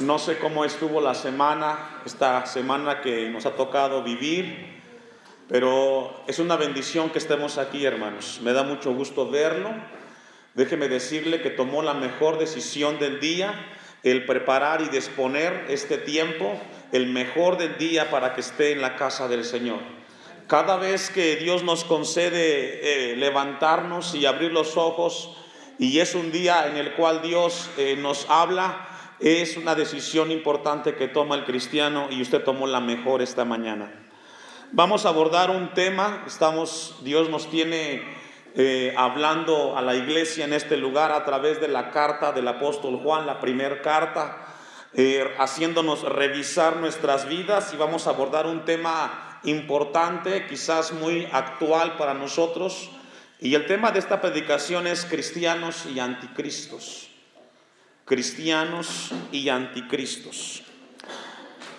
No sé cómo estuvo la semana, esta semana que nos ha tocado vivir, pero es una bendición que estemos aquí, hermanos. Me da mucho gusto verlo. Déjeme decirle que tomó la mejor decisión del día, el preparar y disponer este tiempo, el mejor del día para que esté en la casa del Señor. Cada vez que Dios nos concede eh, levantarnos y abrir los ojos, y es un día en el cual Dios eh, nos habla, es una decisión importante que toma el cristiano y usted tomó la mejor esta mañana. Vamos a abordar un tema, estamos, Dios nos tiene eh, hablando a la iglesia en este lugar a través de la carta del apóstol Juan, la primera carta, eh, haciéndonos revisar nuestras vidas y vamos a abordar un tema importante, quizás muy actual para nosotros. Y el tema de esta predicación es cristianos y anticristos cristianos y anticristos.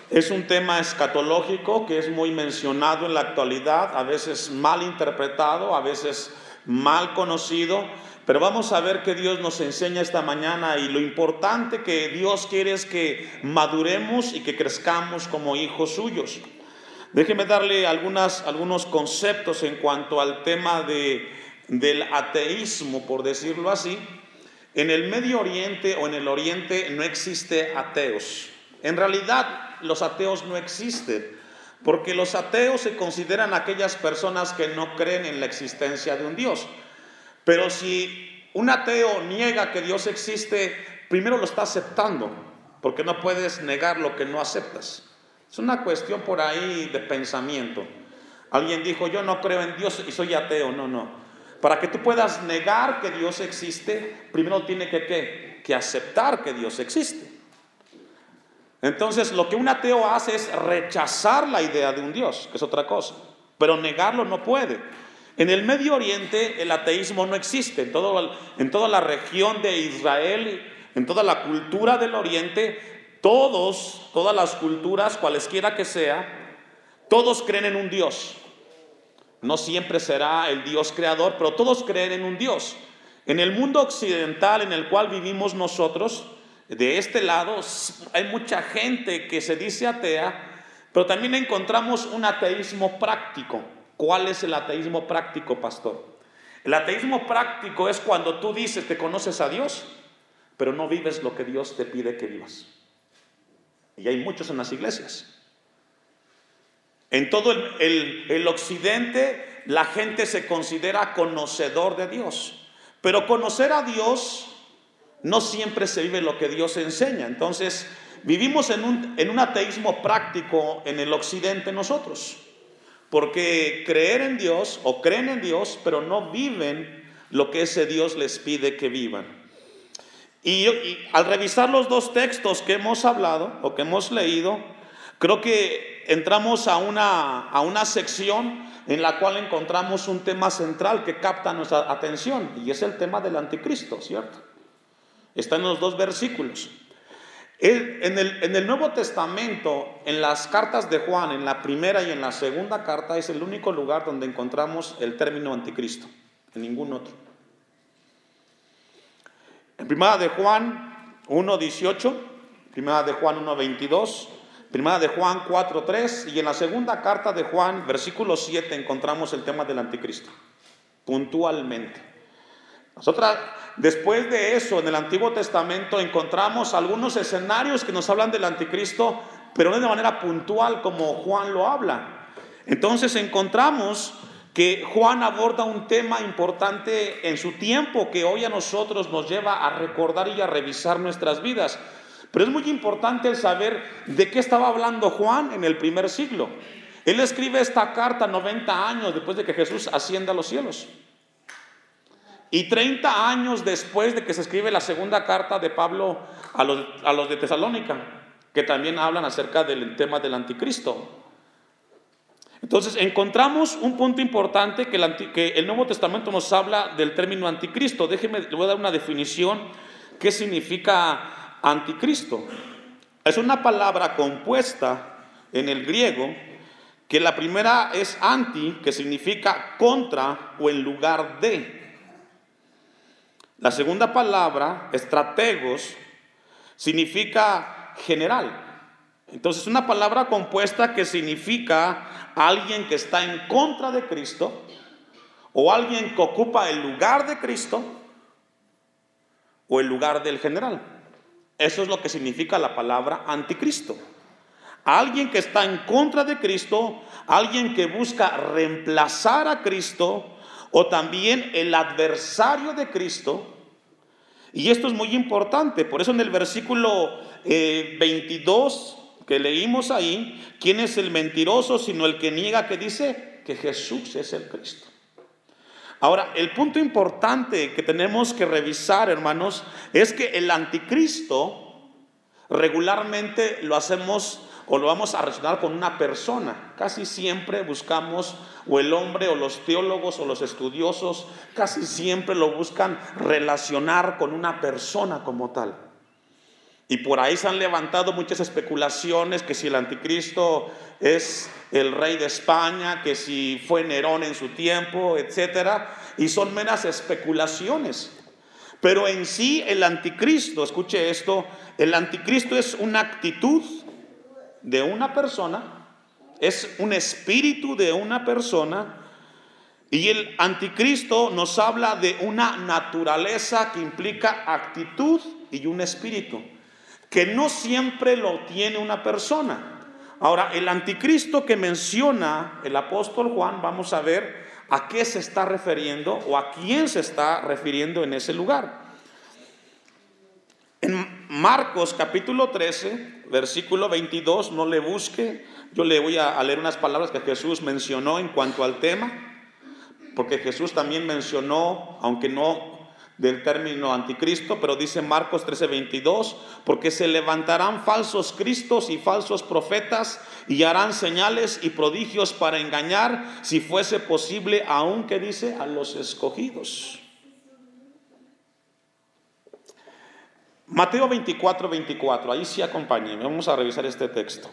Es un tema escatológico que es muy mencionado en la actualidad, a veces mal interpretado, a veces mal conocido, pero vamos a ver que Dios nos enseña esta mañana y lo importante que Dios quiere es que maduremos y que crezcamos como hijos suyos. Déjeme darle algunas, algunos conceptos en cuanto al tema de, del ateísmo, por decirlo así. En el Medio Oriente o en el Oriente no existe ateos. En realidad los ateos no existen, porque los ateos se consideran aquellas personas que no creen en la existencia de un Dios. Pero si un ateo niega que Dios existe, primero lo está aceptando, porque no puedes negar lo que no aceptas. Es una cuestión por ahí de pensamiento. Alguien dijo, yo no creo en Dios y soy ateo. No, no. Para que tú puedas negar que Dios existe, primero tiene que, que aceptar que Dios existe. Entonces, lo que un ateo hace es rechazar la idea de un Dios, que es otra cosa, pero negarlo no puede. En el Medio Oriente el ateísmo no existe, en, todo, en toda la región de Israel, en toda la cultura del Oriente, todos, todas las culturas, cualesquiera que sea, todos creen en un Dios. No siempre será el Dios creador, pero todos creen en un Dios. En el mundo occidental en el cual vivimos nosotros, de este lado hay mucha gente que se dice atea, pero también encontramos un ateísmo práctico. ¿Cuál es el ateísmo práctico, pastor? El ateísmo práctico es cuando tú dices que conoces a Dios, pero no vives lo que Dios te pide que vivas. Y hay muchos en las iglesias. En todo el, occidente la gente se considera conocedor de Dios, pero conocer a Dios no siempre se vive lo que Dios enseña. Entonces, vivimos en un, en un ateísmo práctico en el occidente nosotros, porque creer en Dios o creen en Dios, pero no viven lo que ese Dios les pide que vivan. y, al revisar los dos textos que hemos hablado o que hemos leído, Creo que entramos a una, a una sección en la cual encontramos un tema central que capta nuestra atención y es el tema del anticristo, ¿cierto? Está en los dos versículos. en, el, en el Nuevo Testamento, en las cartas de Juan, en la primera y en la segunda carta, es el único lugar donde encontramos el término anticristo, en ningún otro. En primera de Juan 1.18, primera de Juan 1.22, Primera de Juan 4.3 y en la segunda carta de Juan, versículo 7, encontramos el tema del anticristo, puntualmente. Nosotras, después de eso, en el Antiguo Testamento encontramos algunos escenarios que nos hablan del anticristo, pero no de manera puntual como Juan lo habla. Entonces encontramos que Juan aborda un tema importante en su tiempo que hoy a nosotros nos lleva a recordar y a revisar nuestras vidas. Pero es muy importante el saber de qué estaba hablando Juan en el primer siglo. Él escribe esta carta 90 años después de que Jesús ascienda a los cielos. Y 30 años después de que se escribe la segunda carta de Pablo a los, a los de Tesalónica, que también hablan acerca del tema del anticristo. Entonces encontramos un punto importante que el, que el Nuevo Testamento nos habla del término anticristo. Déjeme, le voy a dar una definición. ¿Qué significa anticristo. Es una palabra compuesta en el griego que la primera es anti, que significa contra o en lugar de. La segunda palabra, estrategos, significa general. Entonces, una palabra compuesta que significa alguien que está en contra de Cristo o alguien que ocupa el lugar de Cristo o el lugar del general. Eso es lo que significa la palabra anticristo. Alguien que está en contra de Cristo, alguien que busca reemplazar a Cristo o también el adversario de Cristo. Y esto es muy importante, por eso en el versículo 22 eh, que leímos ahí, ¿quién es el mentiroso sino el que niega que dice que Jesús es el Cristo? Ahora, el punto importante que tenemos que revisar, hermanos, es que el anticristo regularmente lo hacemos o lo vamos a relacionar con una persona. Casi siempre buscamos, o el hombre, o los teólogos, o los estudiosos, casi siempre lo buscan relacionar con una persona como tal. Y por ahí se han levantado muchas especulaciones que si el anticristo es el rey de España, que si fue Nerón en su tiempo, etcétera, y son meras especulaciones. Pero en sí el anticristo, escuche esto, el anticristo es una actitud de una persona, es un espíritu de una persona, y el anticristo nos habla de una naturaleza que implica actitud y un espíritu que no siempre lo tiene una persona. Ahora, el anticristo que menciona el apóstol Juan, vamos a ver a qué se está refiriendo o a quién se está refiriendo en ese lugar. En Marcos capítulo 13, versículo 22, no le busque, yo le voy a leer unas palabras que Jesús mencionó en cuanto al tema, porque Jesús también mencionó, aunque no del término anticristo, pero dice Marcos 13:22, porque se levantarán falsos cristos y falsos profetas y harán señales y prodigios para engañar, si fuese posible, aunque dice, a los escogidos. Mateo 24, 24, ahí sí acompáñenme, vamos a revisar este texto.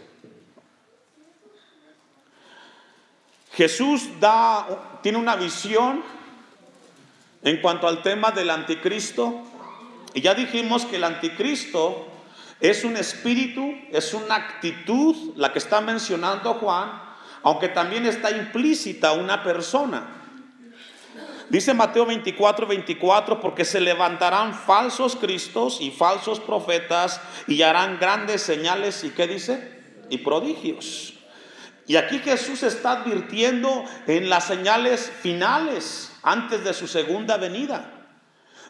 Jesús da, tiene una visión en cuanto al tema del anticristo, ya dijimos que el anticristo es un espíritu, es una actitud, la que está mencionando Juan, aunque también está implícita una persona. Dice Mateo 24, 24, porque se levantarán falsos cristos y falsos profetas y harán grandes señales y qué dice? Y prodigios. Y aquí Jesús está advirtiendo en las señales finales antes de su segunda venida.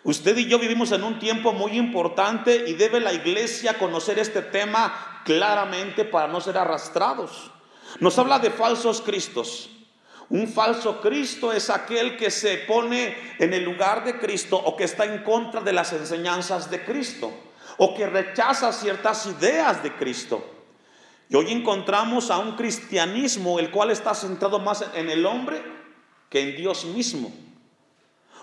Usted y yo vivimos en un tiempo muy importante y debe la iglesia conocer este tema claramente para no ser arrastrados. Nos habla de falsos cristos. Un falso Cristo es aquel que se pone en el lugar de Cristo o que está en contra de las enseñanzas de Cristo o que rechaza ciertas ideas de Cristo. Y hoy encontramos a un cristianismo el cual está centrado más en el hombre que en Dios mismo.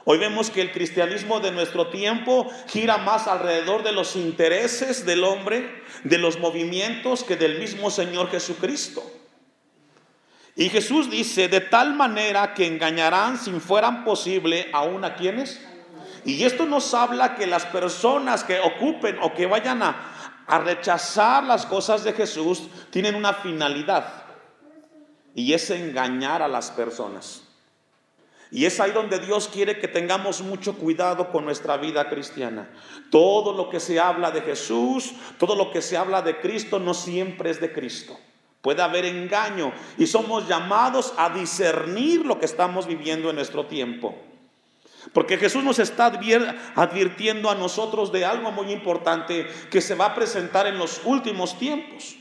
Hoy vemos que el cristianismo de nuestro tiempo gira más alrededor de los intereses del hombre, de los movimientos que del mismo Señor Jesucristo. Y Jesús dice, de tal manera que engañarán si fueran posible aún a quienes. Y esto nos habla que las personas que ocupen o que vayan a, a rechazar las cosas de Jesús tienen una finalidad. Y es engañar a las personas. Y es ahí donde Dios quiere que tengamos mucho cuidado con nuestra vida cristiana. Todo lo que se habla de Jesús, todo lo que se habla de Cristo, no siempre es de Cristo. Puede haber engaño y somos llamados a discernir lo que estamos viviendo en nuestro tiempo. Porque Jesús nos está advirtiendo a nosotros de algo muy importante que se va a presentar en los últimos tiempos.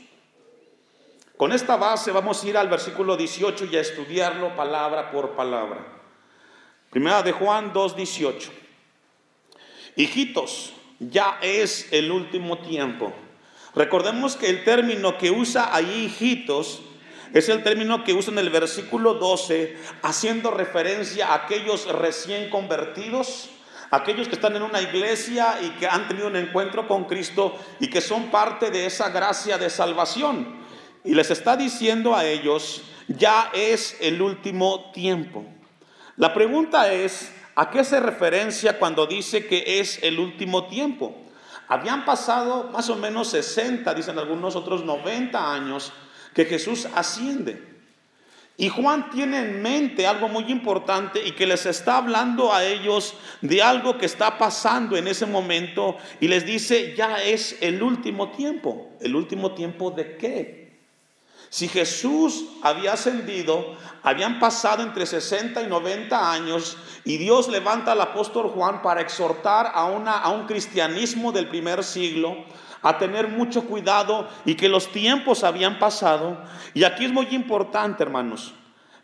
Con esta base vamos a ir al versículo 18 y a estudiarlo palabra por palabra. Primera de Juan 2.18. Hijitos, ya es el último tiempo. Recordemos que el término que usa ahí hijitos es el término que usa en el versículo 12, haciendo referencia a aquellos recién convertidos, aquellos que están en una iglesia y que han tenido un encuentro con Cristo y que son parte de esa gracia de salvación. Y les está diciendo a ellos, ya es el último tiempo. La pregunta es, ¿a qué se referencia cuando dice que es el último tiempo? Habían pasado más o menos 60, dicen algunos otros 90 años que Jesús asciende. Y Juan tiene en mente algo muy importante y que les está hablando a ellos de algo que está pasando en ese momento y les dice, ya es el último tiempo. ¿El último tiempo de qué? Si Jesús había ascendido, habían pasado entre 60 y 90 años y Dios levanta al apóstol Juan para exhortar a, una, a un cristianismo del primer siglo a tener mucho cuidado y que los tiempos habían pasado. Y aquí es muy importante, hermanos.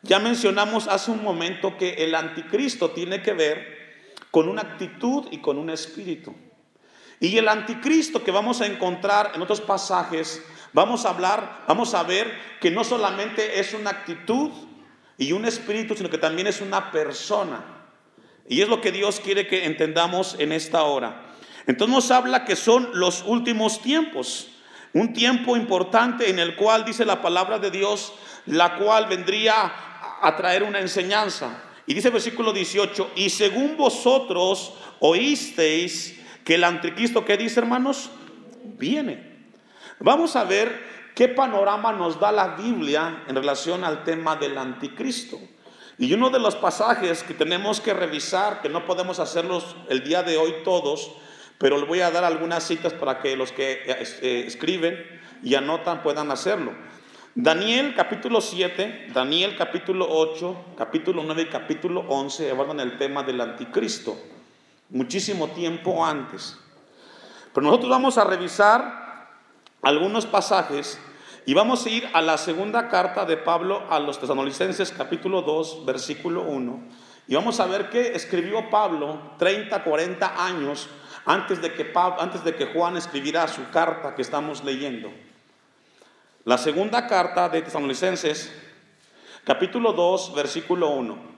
Ya mencionamos hace un momento que el anticristo tiene que ver con una actitud y con un espíritu. Y el anticristo que vamos a encontrar en otros pasajes, vamos a hablar, vamos a ver que no solamente es una actitud y un espíritu, sino que también es una persona. Y es lo que Dios quiere que entendamos en esta hora. Entonces nos habla que son los últimos tiempos, un tiempo importante en el cual dice la palabra de Dios, la cual vendría a traer una enseñanza. Y dice versículo 18, y según vosotros oísteis que el anticristo, ¿qué dice hermanos? Viene. Vamos a ver qué panorama nos da la Biblia en relación al tema del anticristo. Y uno de los pasajes que tenemos que revisar, que no podemos hacerlos el día de hoy todos, pero le voy a dar algunas citas para que los que eh, eh, escriben y anotan puedan hacerlo. Daniel capítulo 7, Daniel capítulo 8, capítulo 9 y capítulo 11 abordan el tema del anticristo, muchísimo tiempo antes. Pero nosotros vamos a revisar algunos pasajes y vamos a ir a la segunda carta de Pablo a los tesanolicenses capítulo 2, versículo 1. Y vamos a ver qué escribió Pablo 30, 40 años antes de que, Juan escribiera su carta que estamos leyendo. La segunda carta de Tesalonicenses, capítulo 2, versículo 1.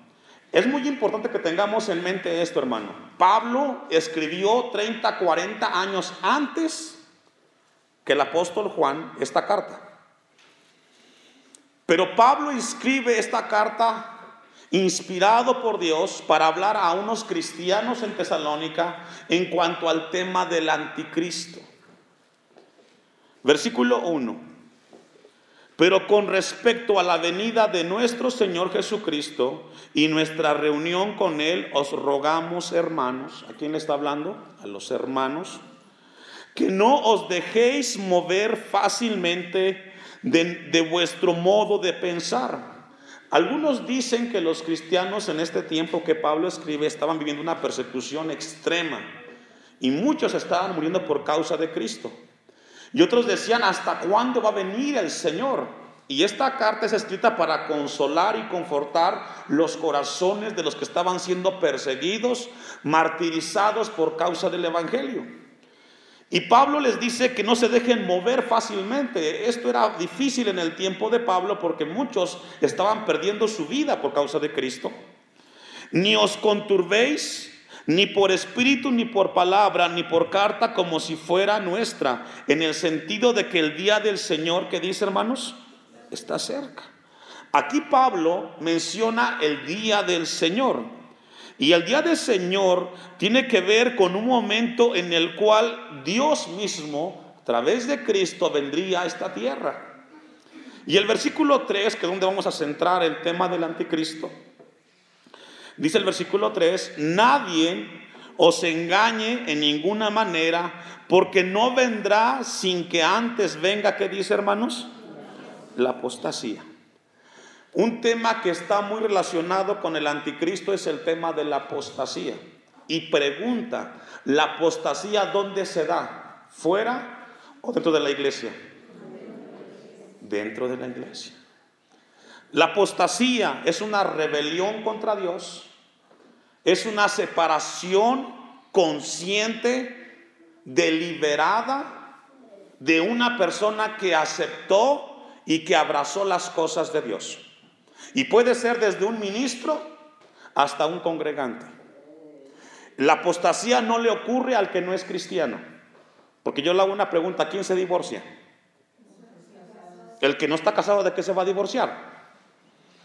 Es muy importante que tengamos en mente esto, hermano. Pablo escribió 30, 40 años antes que el apóstol Juan esta carta. Pero Pablo escribe esta carta inspirado por Dios para hablar a unos cristianos en Tesalónica en cuanto al tema del anticristo. Versículo 1. Pero con respecto a la venida de nuestro Señor Jesucristo y nuestra reunión con Él, os rogamos, hermanos, ¿a quién le está hablando? A los hermanos, que no os dejéis mover fácilmente de, de vuestro modo de pensar algunos dicen que los cristianos en este tiempo que Pablo escribe estaban viviendo una persecución extrema y muchos estaban muriendo por causa de Cristo. Y otros decían, ¿hasta cuándo va a venir el Señor? Y esta carta es escrita para consolar y confortar los corazones de los que estaban siendo perseguidos, martirizados por causa del Evangelio. Y Pablo les dice que no se dejen mover fácilmente. Esto era difícil en el tiempo de Pablo porque muchos estaban perdiendo su vida por causa de Cristo. Ni os conturbéis, ni por espíritu, ni por palabra, ni por carta, como si fuera nuestra, en el sentido de que el día del Señor, que dice hermanos, está cerca. Aquí Pablo menciona el día del Señor. Y el día del Señor tiene que ver con un momento en el cual Dios mismo, a través de Cristo, vendría a esta tierra. Y el versículo 3, que es donde vamos a centrar el tema del anticristo, dice el versículo 3, nadie os engañe en ninguna manera, porque no vendrá sin que antes venga, ¿qué dice hermanos? La apostasía. Un tema que está muy relacionado con el anticristo es el tema de la apostasía. Y pregunta, ¿la apostasía dónde se da? ¿Fuera o dentro de la iglesia? Dentro de la iglesia. La apostasía es una rebelión contra Dios, es una separación consciente, deliberada de una persona que aceptó y que abrazó las cosas de Dios. Y puede ser desde un ministro hasta un congregante. La apostasía no le ocurre al que no es cristiano. Porque yo le hago una pregunta, ¿quién se divorcia? El que no está casado, ¿de qué se va a divorciar?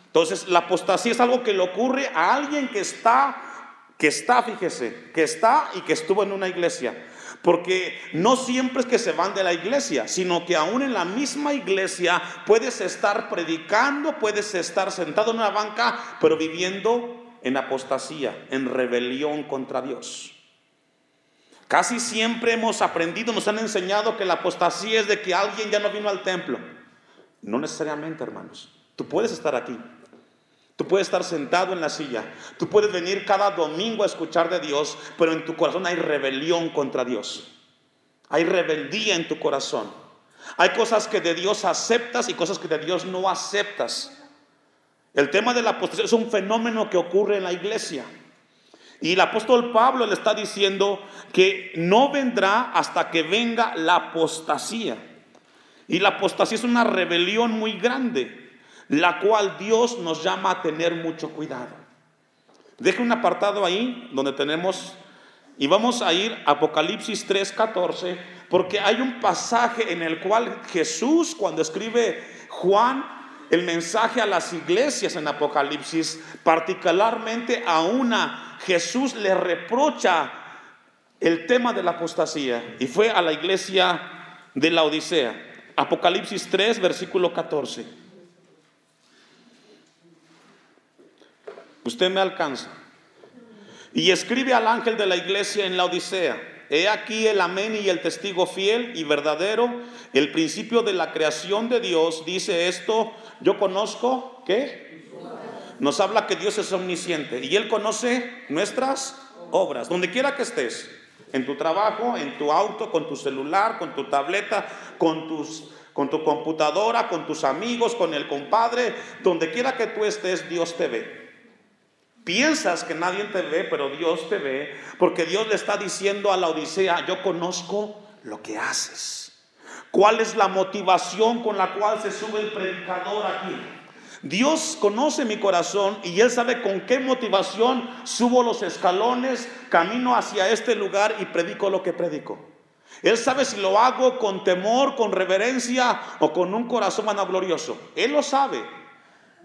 Entonces, la apostasía es algo que le ocurre a alguien que está, que está, fíjese, que está y que estuvo en una iglesia. Porque no siempre es que se van de la iglesia, sino que aún en la misma iglesia puedes estar predicando, puedes estar sentado en una banca, pero viviendo en apostasía, en rebelión contra Dios. Casi siempre hemos aprendido, nos han enseñado que la apostasía es de que alguien ya no vino al templo. No necesariamente, hermanos. Tú puedes estar aquí. Tú puedes estar sentado en la silla. Tú puedes venir cada domingo a escuchar de Dios, pero en tu corazón hay rebelión contra Dios. Hay rebeldía en tu corazón. Hay cosas que de Dios aceptas y cosas que de Dios no aceptas. El tema de la apostasía es un fenómeno que ocurre en la iglesia. Y el apóstol Pablo le está diciendo que no vendrá hasta que venga la apostasía. Y la apostasía es una rebelión muy grande, la cual Dios nos llama a tener mucho cuidado. Deje un apartado ahí donde tenemos, y vamos a ir a Apocalipsis 3:14, porque hay un pasaje en el cual Jesús, cuando escribe Juan, el mensaje a las iglesias en Apocalipsis, particularmente a una, Jesús le reprocha el tema de la apostasía y fue a la iglesia de la Odisea. Apocalipsis 3, versículo 14. Usted me alcanza. Y escribe al ángel de la iglesia en la Odisea. He aquí el amén y el testigo fiel y verdadero, el principio de la creación de Dios, dice esto, yo conozco, ¿qué? Nos habla que Dios es omnisciente y Él conoce nuestras obras, donde quiera que estés, en tu trabajo, en tu auto, con tu celular, con tu tableta, con tus con tu computadora, con tus amigos, con el compadre, donde quiera que tú estés, Dios te ve. Piensas que nadie te ve, pero Dios te ve, porque Dios le está diciendo a la Odisea, yo conozco lo que haces. ¿Cuál es la motivación con la cual se sube el predicador aquí? Dios conoce mi corazón y Él sabe con qué motivación subo los escalones, camino hacia este lugar y predico lo que predico. Él sabe si lo hago con temor, con reverencia o con un corazón vanaglorioso. Él lo sabe.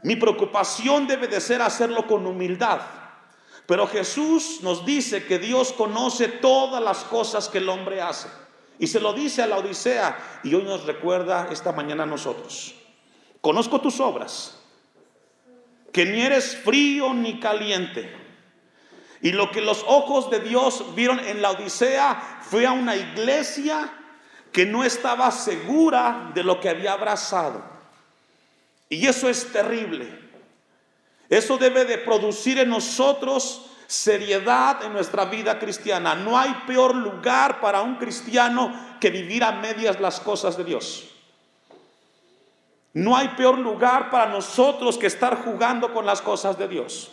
Mi preocupación debe de ser hacerlo con humildad. Pero Jesús nos dice que Dios conoce todas las cosas que el hombre hace. Y se lo dice a la Odisea y hoy nos recuerda esta mañana a nosotros. Conozco tus obras, que ni eres frío ni caliente. Y lo que los ojos de Dios vieron en la Odisea fue a una iglesia que no estaba segura de lo que había abrazado. Y eso es terrible. Eso debe de producir en nosotros seriedad en nuestra vida cristiana. No hay peor lugar para un cristiano que vivir a medias las cosas de Dios. No hay peor lugar para nosotros que estar jugando con las cosas de Dios.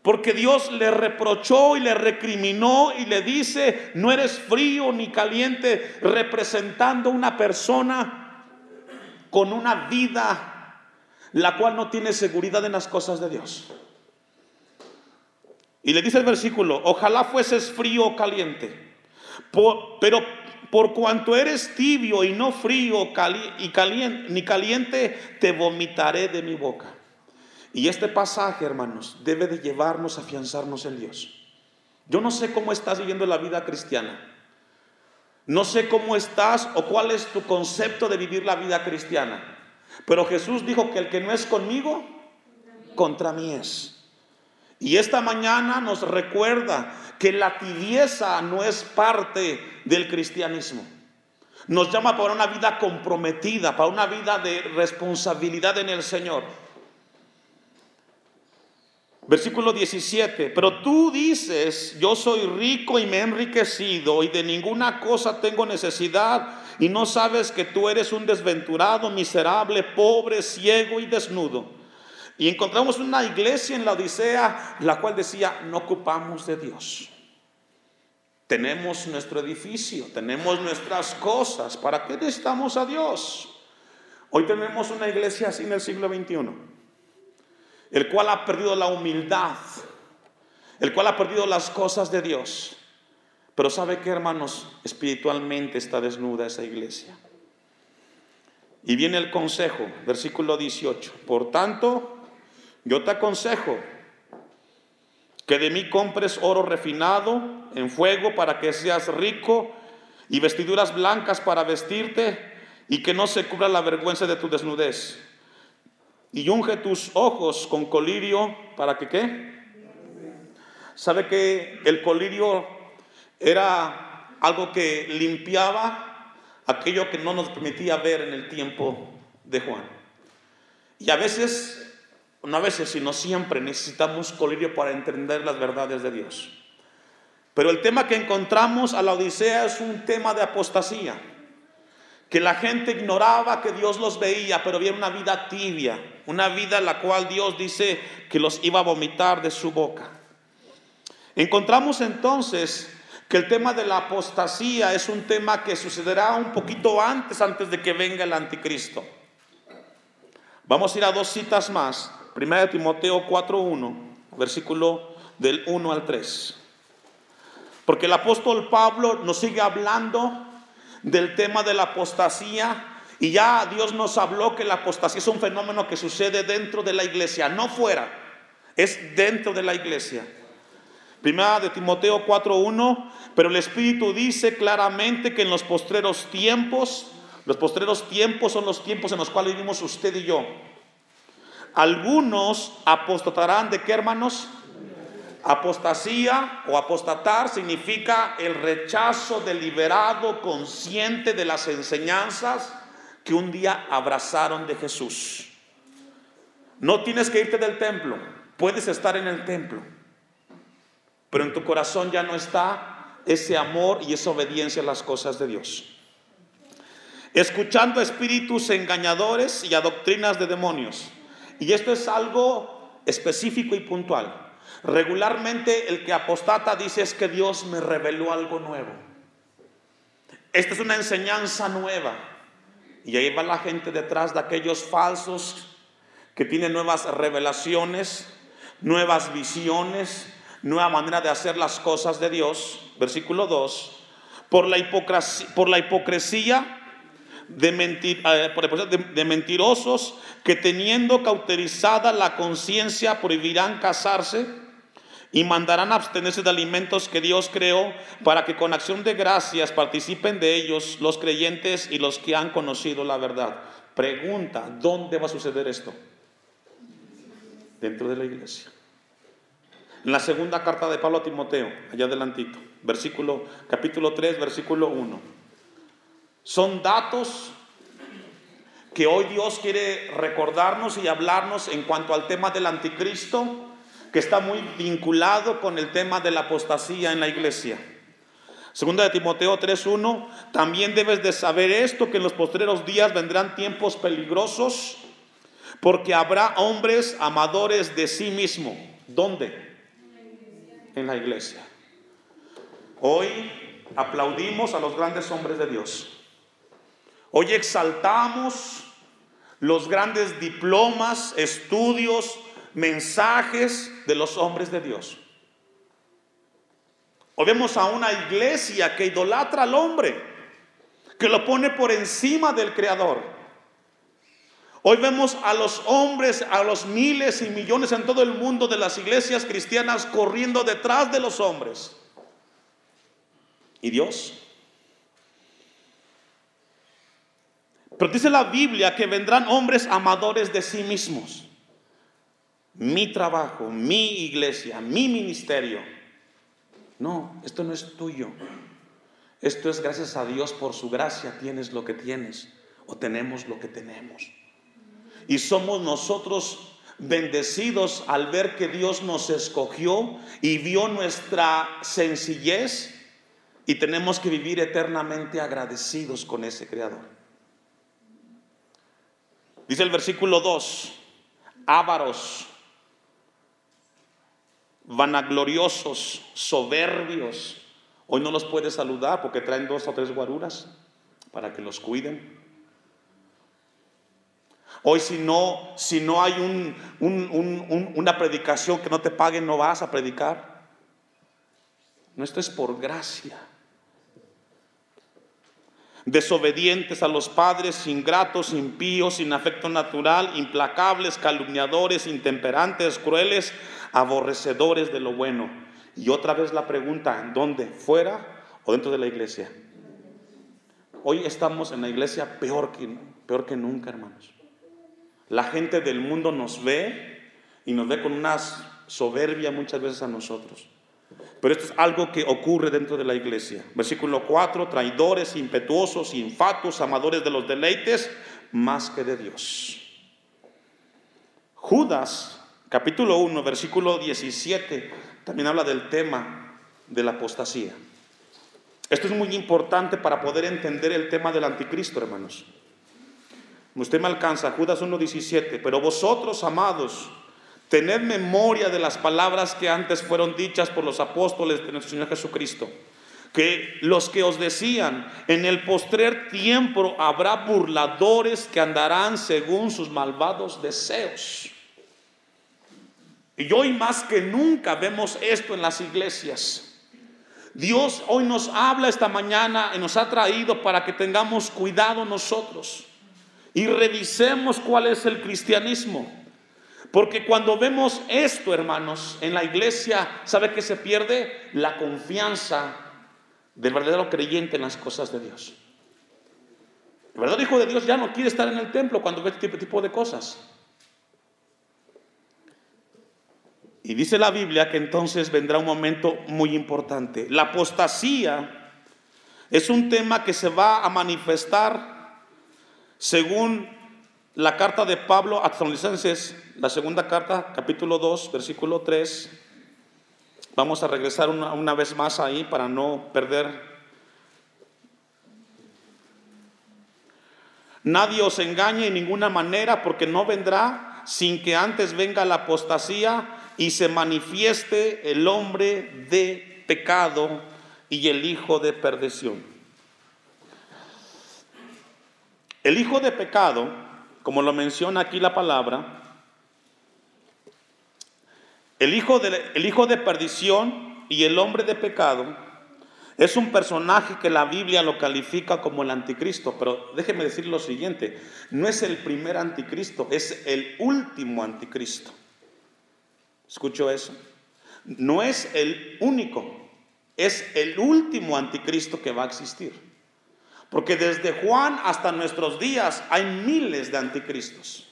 Porque Dios le reprochó y le recriminó y le dice, no eres frío ni caliente, representando una persona con una vida la cual no tiene seguridad en las cosas de Dios. Y le dice el versículo, ojalá fueses frío o caliente, pero por cuanto eres tibio y no frío y caliente, ni caliente, te vomitaré de mi boca. Y este pasaje, hermanos, debe de llevarnos a afianzarnos en Dios. Yo no sé cómo estás viviendo la vida cristiana. No sé cómo estás o cuál es tu concepto de vivir la vida cristiana. Pero Jesús dijo que el que no es conmigo, contra mí es. Y esta mañana nos recuerda que la tibieza no es parte del cristianismo. Nos llama para una vida comprometida, para una vida de responsabilidad en el Señor. Versículo 17, pero tú dices, yo soy rico y me he enriquecido y de ninguna cosa tengo necesidad y no sabes que tú eres un desventurado, miserable, pobre, ciego y desnudo. Y encontramos una iglesia en la Odisea, la cual decía, no ocupamos de Dios. Tenemos nuestro edificio, tenemos nuestras cosas, ¿para qué necesitamos a Dios? Hoy tenemos una iglesia así en el siglo XXI el cual ha perdido la humildad, el cual ha perdido las cosas de Dios. Pero ¿sabe qué, hermanos? Espiritualmente está desnuda esa iglesia. Y viene el consejo, versículo 18. Por tanto, yo te aconsejo que de mí compres oro refinado en fuego para que seas rico y vestiduras blancas para vestirte y que no se cubra la vergüenza de tu desnudez. Y unge tus ojos con colirio para que qué? ¿Sabe que el colirio era algo que limpiaba aquello que no nos permitía ver en el tiempo de Juan? Y a veces no a veces, sino siempre necesitamos colirio para entender las verdades de Dios. Pero el tema que encontramos a la Odisea es un tema de apostasía, que la gente ignoraba que Dios los veía, pero había una vida tibia, una vida en la cual Dios dice que los iba a vomitar de su boca. Encontramos entonces que el tema de la apostasía es un tema que sucederá un poquito antes, antes de que venga el anticristo. Vamos a ir a dos citas más. Primera de Timoteo 4.1, versículo del 1 al 3. Porque el apóstol Pablo nos sigue hablando del tema de la apostasía y ya Dios nos habló que la apostasía es un fenómeno que sucede dentro de la iglesia, no fuera, es dentro de la iglesia. Primera de Timoteo 4.1, pero el Espíritu dice claramente que en los postreros tiempos, los postreros tiempos son los tiempos en los cuales vivimos usted y yo. Algunos apostatarán de qué hermanos? Apostasía o apostatar significa el rechazo deliberado, consciente de las enseñanzas que un día abrazaron de Jesús. No tienes que irte del templo, puedes estar en el templo, pero en tu corazón ya no está ese amor y esa obediencia a las cosas de Dios. Escuchando espíritus engañadores y a doctrinas de demonios y esto es algo específico y puntual. Regularmente el que apostata dice es que Dios me reveló algo nuevo. Esta es una enseñanza nueva. Y ahí va la gente detrás de aquellos falsos que tienen nuevas revelaciones, nuevas visiones, nueva manera de hacer las cosas de Dios. Versículo 2. Por la, hipocresía, por la hipocresía eh, de, de, mentirosos que teniendo cauterizada la conciencia prohibirán casarse y mandarán abstenerse de alimentos que Dios creó para que con acción de gracias participen de ellos los creyentes y los que han conocido la verdad. Pregunta, ¿dónde va a suceder esto? Dentro de la iglesia. En la segunda carta de Pablo a Timoteo, allá adelantito, versículo, capítulo 3, versículo 1. Son datos que hoy Dios quiere recordarnos y hablarnos en cuanto al tema del anticristo, que está muy vinculado con el tema de la apostasía en la iglesia. Segunda de Timoteo 3:1, también debes de saber esto que en los postreros días vendrán tiempos peligrosos, porque habrá hombres amadores de sí mismo. ¿Dónde? En la iglesia. Hoy aplaudimos a los grandes hombres de Dios. Hoy exaltamos los grandes diplomas, estudios, mensajes de los hombres de Dios. Hoy vemos a una iglesia que idolatra al hombre, que lo pone por encima del Creador. Hoy vemos a los hombres, a los miles y millones en todo el mundo de las iglesias cristianas corriendo detrás de los hombres. ¿Y Dios? Pero dice la Biblia que vendrán hombres amadores de sí mismos. Mi trabajo, mi iglesia, mi ministerio. No, esto no es tuyo. Esto es gracias a Dios por su gracia tienes lo que tienes o tenemos lo que tenemos. Y somos nosotros bendecidos al ver que Dios nos escogió y vio nuestra sencillez y tenemos que vivir eternamente agradecidos con ese Creador. Dice el versículo 2, ávaros, vanagloriosos, soberbios. Hoy no los puede saludar porque traen dos o tres guaruras para que los cuiden. Hoy si no, si no hay una predicación que no te paguen, no vas a predicar. No, esto es por gracia desobedientes a los padres, ingratos, impíos, sin afecto natural, implacables, calumniadores, intemperantes, crueles, aborrecedores de lo bueno. Y otra vez la pregunta, ¿en dónde? ¿Fuera o dentro de la iglesia? Hoy estamos en la iglesia peor que, peor que nunca, hermanos. La gente del mundo nos ve y nos ve con una soberbia muchas veces a nosotros. Pero esto es algo que ocurre dentro de la iglesia. Versículo 4, traidores, impetuosos, infatuos, amadores de los deleites, más que de Dios. Judas, capítulo 1, versículo 17, también habla del tema de la apostasía. Esto es muy importante para poder entender el tema del anticristo, hermanos. Usted me alcanza, Judas 1.17, pero vosotros, amados, tened memoria de las palabras que antes fueron dichas por los apóstoles de nuestro Señor Jesucristo, que los que os decían, en el postrer tiempo habrá burladores que andarán según sus malvados deseos. Y hoy más que nunca vemos esto en las iglesias. Dios hoy nos habla esta mañana y nos ha traído para que tengamos cuidado nosotros y revisemos cuál es el cristianismo. Porque cuando vemos esto, hermanos, en la iglesia, ¿sabe que se pierde? La confianza del verdadero creyente en las cosas de Dios. El verdadero hijo de Dios ya no quiere estar en el templo cuando ve este tipo de cosas. Y dice la Biblia que entonces vendrá un momento muy importante. La apostasía es un tema que se va a manifestar según la carta de Pablo a Tesalonicenses, la segunda carta, capítulo 2, versículo 3. Vamos a regresar una, una vez más ahí para no perder. Nadie os engañe en ninguna manera porque no vendrá sin que antes venga la apostasía y se manifieste el hombre de pecado y el hijo de perdición. El hijo de pecado, como lo menciona aquí la palabra, el hijo de, hijo de perdición y el hombre de pecado es un personaje que la Biblia lo califica como el anticristo, pero déjeme decir lo siguiente, no es el primer anticristo, es el último anticristo. ¿Escucho eso? No es el único, es el último anticristo que va a existir. Porque desde Juan hasta nuestros días hay miles de anticristos.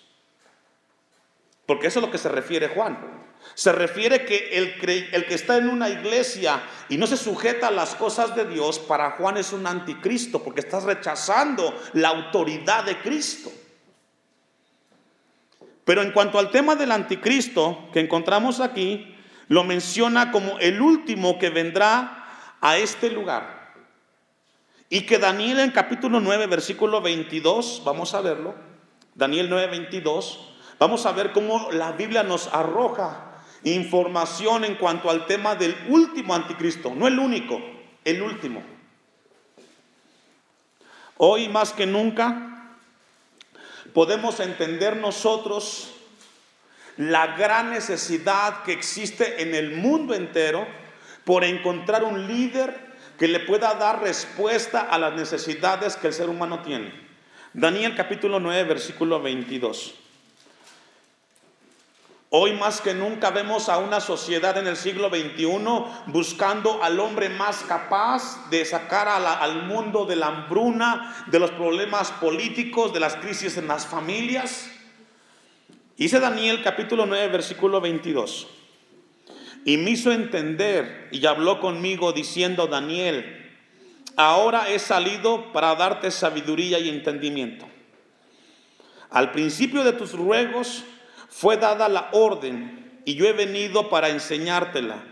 Porque eso es lo que se refiere Juan. Se refiere que el, el, que está en una iglesia y no se sujeta a las cosas de Dios, para Juan es un anticristo, porque estás rechazando la autoridad de Cristo. Pero en cuanto al tema del anticristo que encontramos aquí, lo menciona como el último que vendrá a este lugar. Y que Daniel en capítulo 9, versículo 22, vamos a verlo, Daniel 9, 22, vamos a ver cómo la Biblia nos arroja información en cuanto al tema del último anticristo, no el único, el último. Hoy más que nunca podemos entender nosotros la gran necesidad que existe en el mundo entero por encontrar un líder que le pueda dar respuesta a las necesidades que el ser humano tiene. Daniel capítulo 9, versículo 22. Hoy más que nunca vemos a una sociedad en el siglo XXI buscando al hombre más capaz de sacar al mundo de la hambruna, de los problemas políticos, de las crisis en las familias. Dice Daniel capítulo 9 versículo 22. Y me hizo entender y habló conmigo diciendo, Daniel, ahora he salido para darte sabiduría y entendimiento. Al principio de tus ruegos fue dada la orden y yo he venido para enseñártela,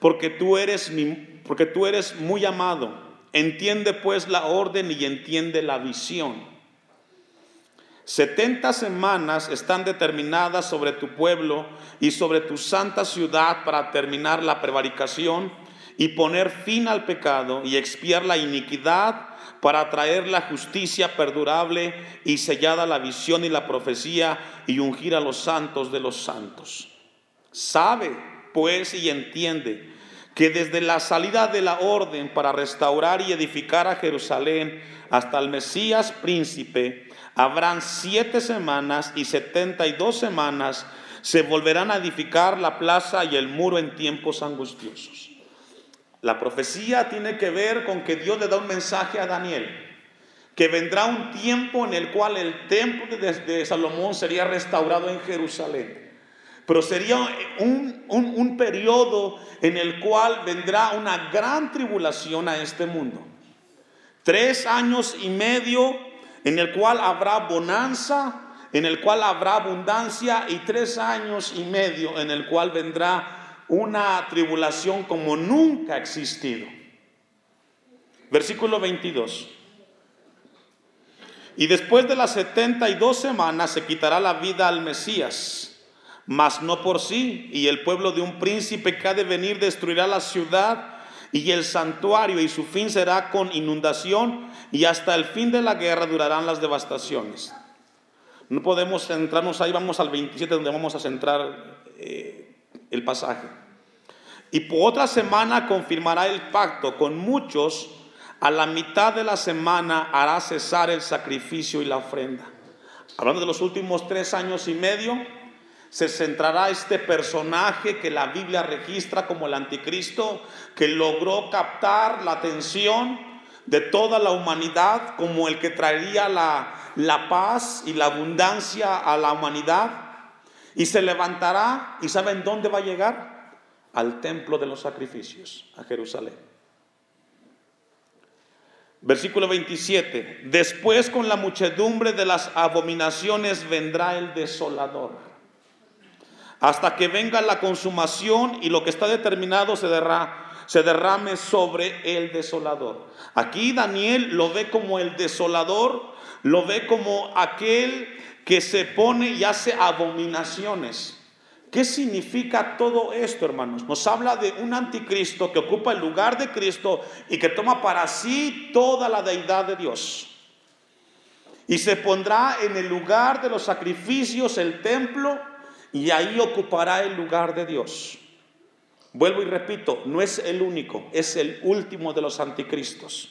porque tú eres mi, porque tú eres muy amado. Entiende pues la orden y entiende la visión. Setenta semanas están determinadas sobre tu pueblo y sobre tu santa ciudad para terminar la prevaricación y poner fin al pecado y expiar la iniquidad para traer la justicia perdurable y sellada la visión y la profecía y ungir a los santos de los santos. Sabe, pues, y entiende que desde la salida de la orden para restaurar y edificar a Jerusalén hasta el Mesías príncipe, habrán siete semanas y setenta y dos semanas se volverán a edificar la plaza y el muro en tiempos angustiosos. La profecía tiene que ver con que Dios le da un mensaje a Daniel, que vendrá un tiempo en el cual el templo de, Salomón sería restaurado en Jerusalén. Pero sería un, un periodo en el cual vendrá una gran tribulación a este mundo. Tres años y medio en el cual habrá bonanza, en el cual habrá abundancia y tres años y medio en el cual vendrá una tribulación como nunca ha existido. Versículo 22. Y después de las setenta y dos semanas se quitará la vida al Mesías, mas no por sí, y el pueblo de un príncipe que ha de venir destruirá la ciudad y el santuario, y su fin será con inundación, y hasta el fin de la guerra durarán las devastaciones. No podemos centrarnos ahí, vamos al 27 donde vamos a centrar eh, el pasaje. Y por otra semana confirmará el pacto con muchos, a la mitad de la semana hará cesar el sacrificio y la ofrenda. Hablando de los últimos tres años y medio, se centrará este personaje que la Biblia registra como el anticristo, que logró captar la atención de toda la humanidad como el que traería la, la paz y la abundancia a la humanidad. Y se levantará y ¿saben dónde va a llegar? Al templo de los sacrificios, a Jerusalén. Versículo 27. Después con la muchedumbre de las abominaciones vendrá el desolador hasta que venga la consumación y lo que está determinado se, se derrame sobre el desolador. Aquí Daniel lo ve como el desolador, lo ve como aquel que se pone y hace abominaciones. ¿Qué significa todo esto, hermanos? Nos habla de un anticristo que ocupa el lugar de Cristo y que toma para sí toda la deidad de Dios. Y se pondrá en el lugar de los sacrificios el templo y ahí ocupará el lugar de Dios. Vuelvo y repito, no es el único, es el último de los anticristos.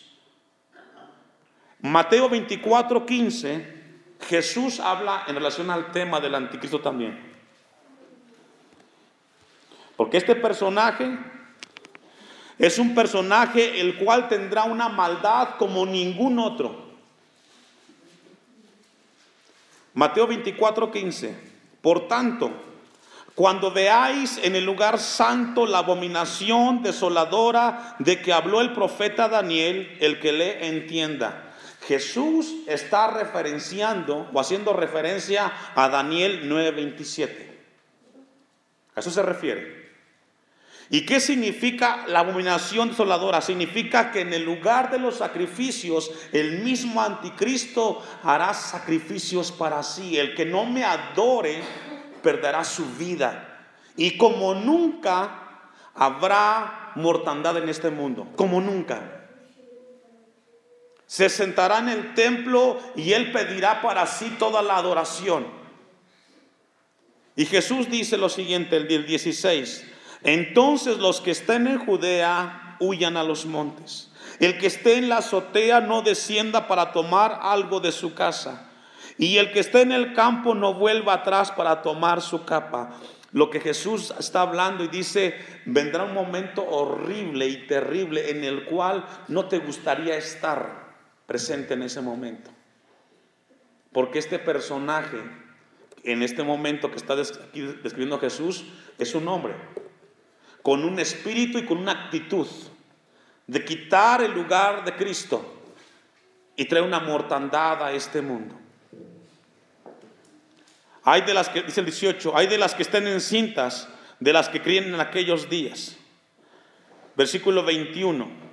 Mateo 24, 15, Jesús habla en relación al tema del anticristo también. Porque este personaje es un personaje el cual tendrá una maldad como ningún otro. Mateo 24, 15. Por tanto, cuando veáis en el lugar santo la abominación desoladora de que habló el profeta Daniel, el que le entienda. Jesús está referenciando o haciendo referencia a Daniel 9:27. A eso se refiere. ¿Y qué significa la abominación desoladora? Significa que en el lugar de los sacrificios, el mismo anticristo hará sacrificios para sí. El que no me adore perderá su vida. Y como nunca habrá mortandad en este mundo, como nunca. Se sentará en el templo y él pedirá para sí toda la adoración. Y Jesús dice lo siguiente, el 16. Entonces los que estén en Judea huyan a los montes. El que esté en la azotea no descienda para tomar algo de su casa. Y el que esté en el campo no vuelva atrás para tomar su capa. Lo que Jesús está hablando y dice, vendrá un momento horrible y terrible en el cual no te gustaría estar presente en ese momento. Porque este personaje, en este momento que está describiendo Jesús, es un hombre con un espíritu y con una actitud de quitar el lugar de Cristo y traer una mortandad a este mundo. Hay de las que, dice el 18, hay de las que estén encintas, de las que críen en aquellos días. Versículo 21.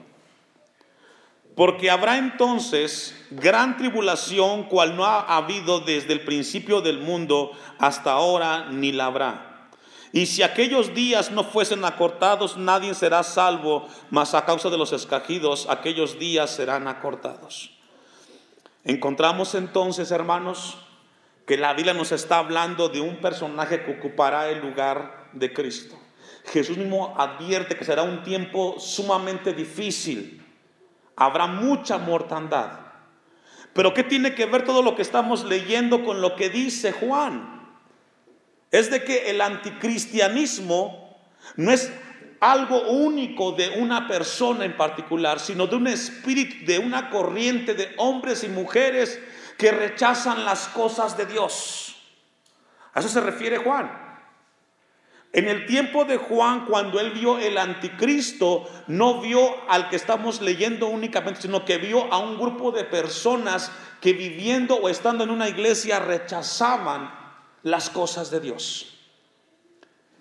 Porque habrá entonces gran tribulación cual no ha habido desde el principio del mundo hasta ahora ni la habrá y si aquellos días no fuesen acortados, nadie será salvo, mas a causa de los escajidos, aquellos días serán acortados. Encontramos entonces, hermanos, que la Biblia nos está hablando de un personaje que ocupará el lugar de Cristo. Jesús mismo advierte que será un tiempo sumamente difícil. Habrá mucha mortandad. Pero ¿qué tiene que ver todo lo que estamos leyendo con lo que dice Juan? es de que el anticristianismo no es algo único de una persona en particular, sino de un espíritu, de una corriente de hombres y mujeres que rechazan las cosas de Dios. A eso se refiere Juan. En el tiempo de Juan, cuando él vio el anticristo, no vio al que estamos leyendo únicamente, sino que vio a un grupo de personas que viviendo o estando en una iglesia rechazaban las cosas de Dios.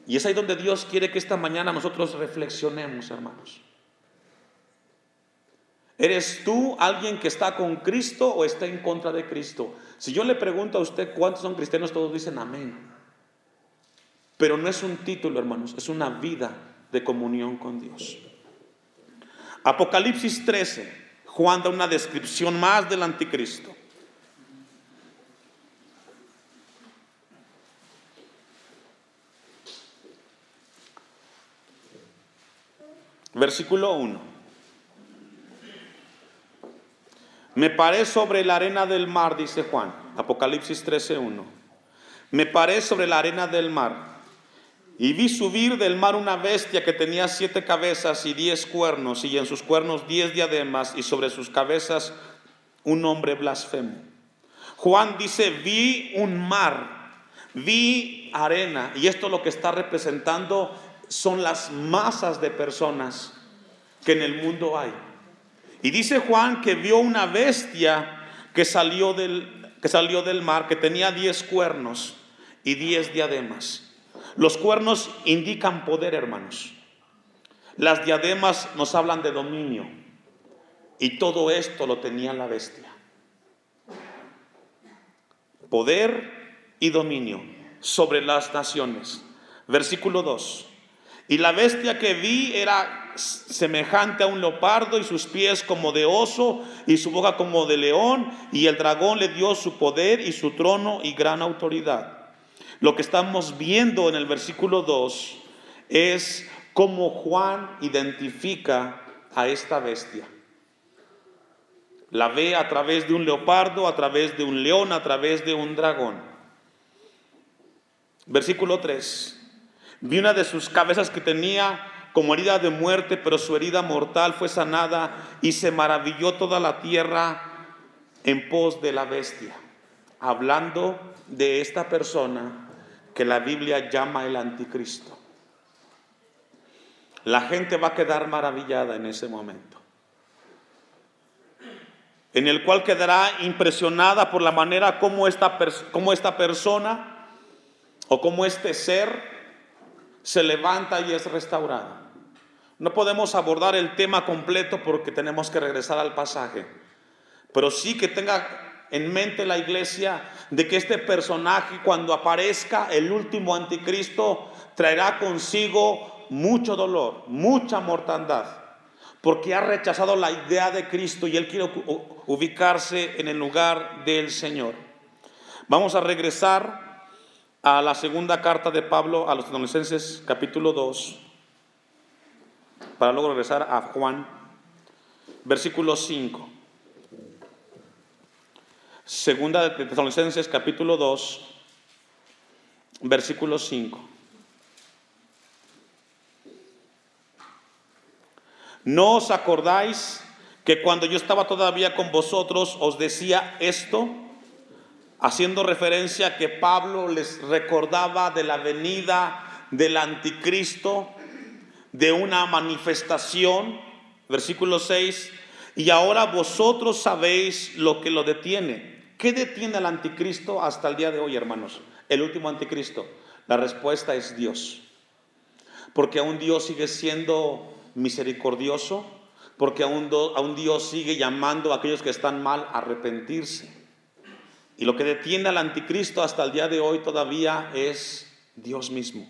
Y es ahí donde Dios quiere que esta mañana nosotros reflexionemos, hermanos. ¿Eres tú alguien que está con Cristo o está en contra de Cristo? Si yo le pregunto a usted cuántos son cristianos, todos dicen amén. Pero no es un título, hermanos, es una vida de comunión con Dios. Apocalipsis 13, Juan da una descripción más del anticristo. Versículo 1. Me paré sobre la arena del mar, dice Juan, Apocalipsis 1. Me paré sobre la arena del mar y vi subir del mar una bestia que tenía siete cabezas y diez cuernos, y en sus cuernos diez diademas, y sobre sus cabezas un hombre blasfemo. Juan dice, vi un mar, vi arena, y esto lo que está representando son las masas de personas que en el mundo hay. Y dice Juan que vio una bestia que salió del, que salió del mar, que tenía diez cuernos y diez diademas. Los cuernos indican poder, hermanos. Las diademas nos hablan de dominio. Y todo esto lo tenía la bestia. Poder y dominio sobre las naciones. Versículo 2. Y la bestia que vi era semejante a un leopardo y sus pies como de oso y su boca como de león y el dragón le dio su poder y su trono y gran autoridad. Lo que estamos viendo en el versículo 2 es cómo Juan identifica a esta bestia. La ve a través de un leopardo, a través de un león, a través de un dragón. Versículo 3. Vi una de sus cabezas que tenía como herida de muerte, pero su herida mortal fue sanada y se maravilló toda la tierra en pos de la bestia. Hablando de esta persona que la Biblia llama el anticristo. La gente va a quedar maravillada en ese momento, en el cual quedará impresionada por la manera como esta, esta persona o como este ser se levanta y es restaurado. No podemos abordar el tema completo porque tenemos que regresar al pasaje, pero sí que tenga en mente la iglesia de que este personaje cuando aparezca el último anticristo traerá consigo mucho dolor, mucha mortandad, porque ha rechazado la idea de Cristo y él quiere ubicarse en el lugar del Señor. Vamos a regresar a la segunda carta de Pablo a los adolescentes capítulo 2 para luego regresar a Juan versículo 5. Segunda de Tesalonicenses capítulo 2, versículo 5. ¿No os acordáis que cuando yo estaba todavía con vosotros os decía esto? Haciendo referencia a que Pablo les recordaba de la venida del anticristo, de una manifestación, versículo 6, y ahora vosotros sabéis lo que lo detiene ¿Qué detiene al anticristo hasta el día de hoy, hermanos? El último anticristo. La respuesta es Dios. Porque aún Dios sigue siendo misericordioso, porque aún, Dios sigue llamando a aquellos que están mal a arrepentirse. Y lo que detiene al anticristo hasta el día de hoy todavía es Dios mismo.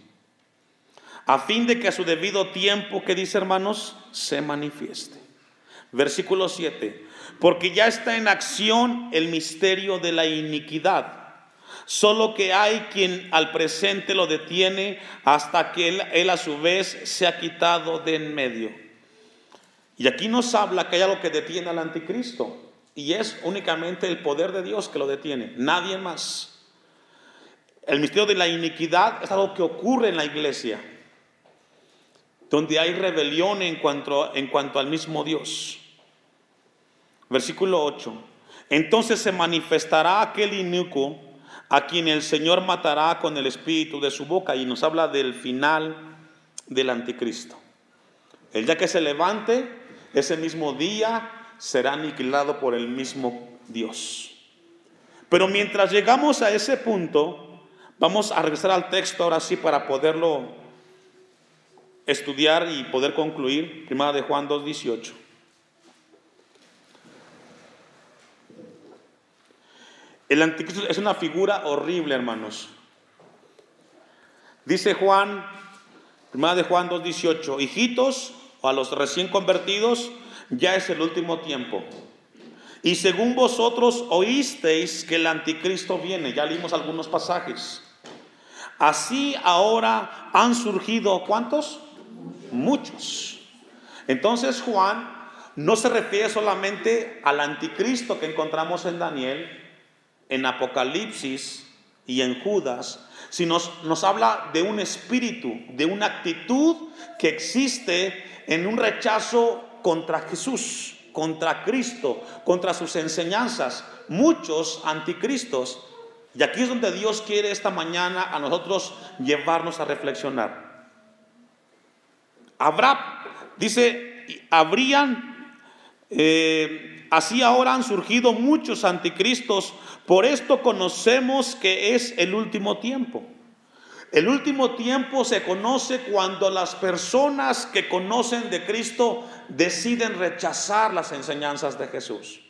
A fin de que a su debido tiempo, que dice hermanos, se manifieste. Versículo 7 porque ya está en acción el misterio de la iniquidad. Solo que hay quien al presente lo detiene hasta que él, a su vez se ha quitado de en medio. Y aquí nos habla que hay algo que detiene al anticristo. Y es únicamente el poder de Dios que lo detiene, nadie más. El misterio de la iniquidad es algo que ocurre en la iglesia, donde hay rebelión en cuanto, en cuanto al mismo Dios. Versículo 8. Entonces se manifestará aquel inicuo a quien el Señor matará con el espíritu de su boca y nos habla del final del anticristo. El día que se levante, ese mismo día será aniquilado por el mismo Dios. Pero mientras llegamos a ese punto, vamos a regresar al texto ahora sí para poderlo estudiar y poder concluir. Primera de Juan 2.18. El anticristo es una figura horrible, hermanos. Dice Juan, primera de Juan 2.18, hijitos o a los recién convertidos, ya es el último tiempo. Y según vosotros oísteis que el anticristo viene, ya leímos algunos pasajes. Así ahora han surgido, ¿cuántos? Muchos. Entonces Juan no se refiere solamente al anticristo que encontramos en Daniel, en Apocalipsis y en Judas, sino nos, nos habla de un espíritu, de una actitud que existe en un rechazo contra Jesús contra Cristo, contra sus enseñanzas, muchos anticristos. Y aquí es donde Dios quiere esta mañana a nosotros llevarnos a reflexionar. Habrá, dice, habrían, eh, así ahora han surgido muchos anticristos, por esto conocemos que es el último tiempo. El último tiempo se conoce cuando las personas que conocen de Cristo deciden rechazar las enseñanzas de Jesús.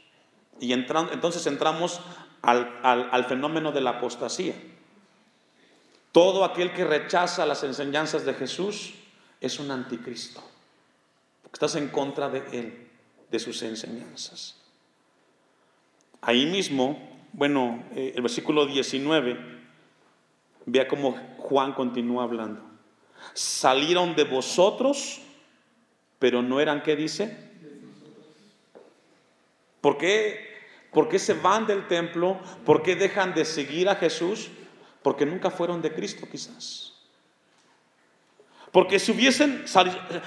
Y entonces entramos al, al fenómeno de la apostasía. Todo aquel que rechaza las enseñanzas de Jesús es un anticristo. Porque estás en contra de él, de sus enseñanzas. Ahí mismo, bueno, eh, el versículo 19 Vea cómo Juan continúa hablando. Salieron de vosotros, pero no eran, ¿qué dice? ¿Por qué, ¿Por qué se van del templo? ¿Por qué dejan de seguir a Jesús? Porque nunca fueron de Cristo quizás. Porque si hubiesen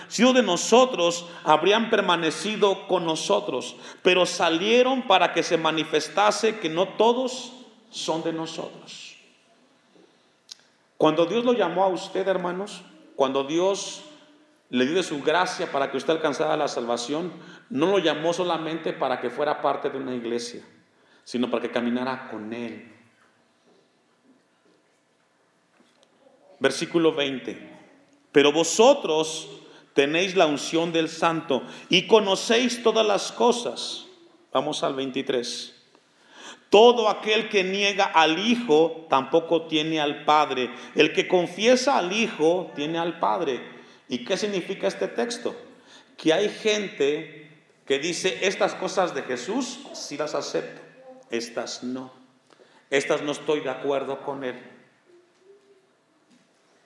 sido de nosotros, habrían permanecido con nosotros. Pero salieron para que se manifestase que no todos son de nosotros. Cuando Dios lo llamó a usted, hermanos, cuando Dios le dio su gracia para que usted alcanzara la salvación, no lo llamó solamente para que fuera parte de una iglesia, sino para que caminara con Él. Versículo 20. Pero vosotros tenéis la unción del santo y conocéis todas las cosas. Vamos al 23. Todo aquel que niega al Hijo tampoco tiene al Padre. El que confiesa al Hijo tiene al Padre. ¿Y qué significa este texto? Que hay gente que dice, estas cosas de Jesús sí las acepto, estas no. Estas no estoy de acuerdo con Él.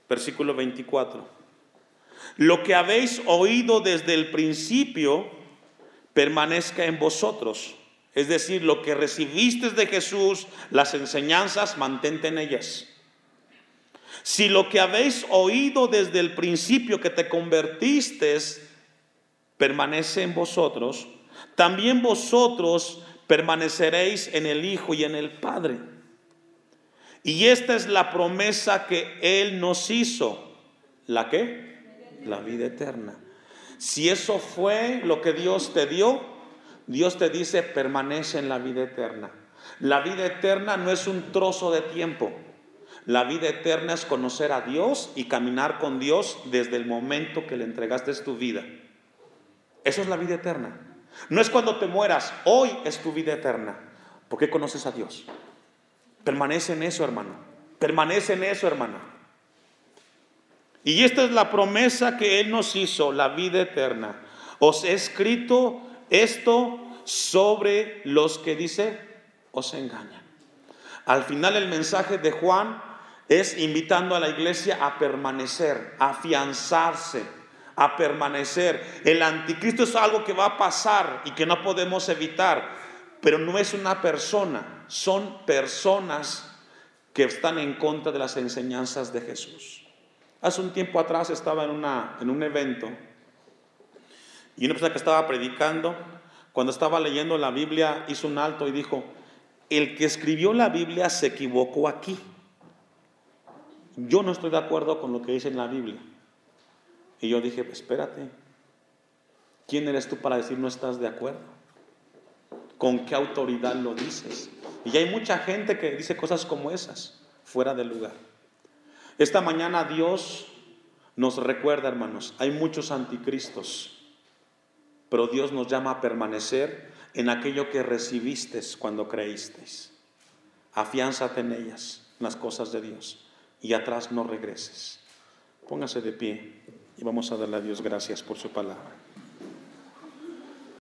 Versículo 24. Lo que habéis oído desde el principio permanezca en vosotros. Es decir, lo que recibiste de Jesús, las enseñanzas, mantente en ellas. Si lo que habéis oído desde el principio que te convertiste permanece en vosotros, también vosotros permaneceréis en el Hijo y en el Padre. Y esta es la promesa que Él nos hizo. ¿La qué? La vida eterna. Si eso fue lo que Dios te dio, Dios te dice, permanece en la vida eterna. La vida eterna no es un trozo de tiempo. La vida eterna es conocer a Dios y caminar con Dios desde el momento que le entregaste tu vida. Eso es la vida eterna. No es cuando te mueras, hoy es tu vida eterna. Porque conoces a Dios. Permanece en eso, hermano. Permanece en eso, hermana. Y esta es la promesa que Él nos hizo, la vida eterna. Os he escrito esto sobre los que dice os engañan. Al final el mensaje de Juan es invitando a la iglesia a permanecer, a afianzarse, a permanecer. El anticristo es algo que va a pasar y que no podemos evitar, pero no es una persona, son personas que están en contra de las enseñanzas de Jesús. Hace un tiempo atrás estaba en, una, en un evento y una persona que estaba predicando, cuando estaba leyendo la Biblia, hizo un alto y dijo, el que escribió la Biblia se equivocó aquí. Yo no estoy de acuerdo con lo que dice en la Biblia. Y yo dije, espérate, ¿quién eres tú para decir no estás de acuerdo? ¿Con qué autoridad lo dices? Y hay mucha gente que dice cosas como esas, fuera del lugar. Esta mañana Dios nos recuerda, hermanos, hay muchos anticristos, pero Dios nos llama a permanecer en aquello que recibiste cuando creísteis. Afiánzate en ellas, en las cosas de Dios, y atrás no regreses. Póngase de pie y vamos a darle a Dios gracias por su palabra.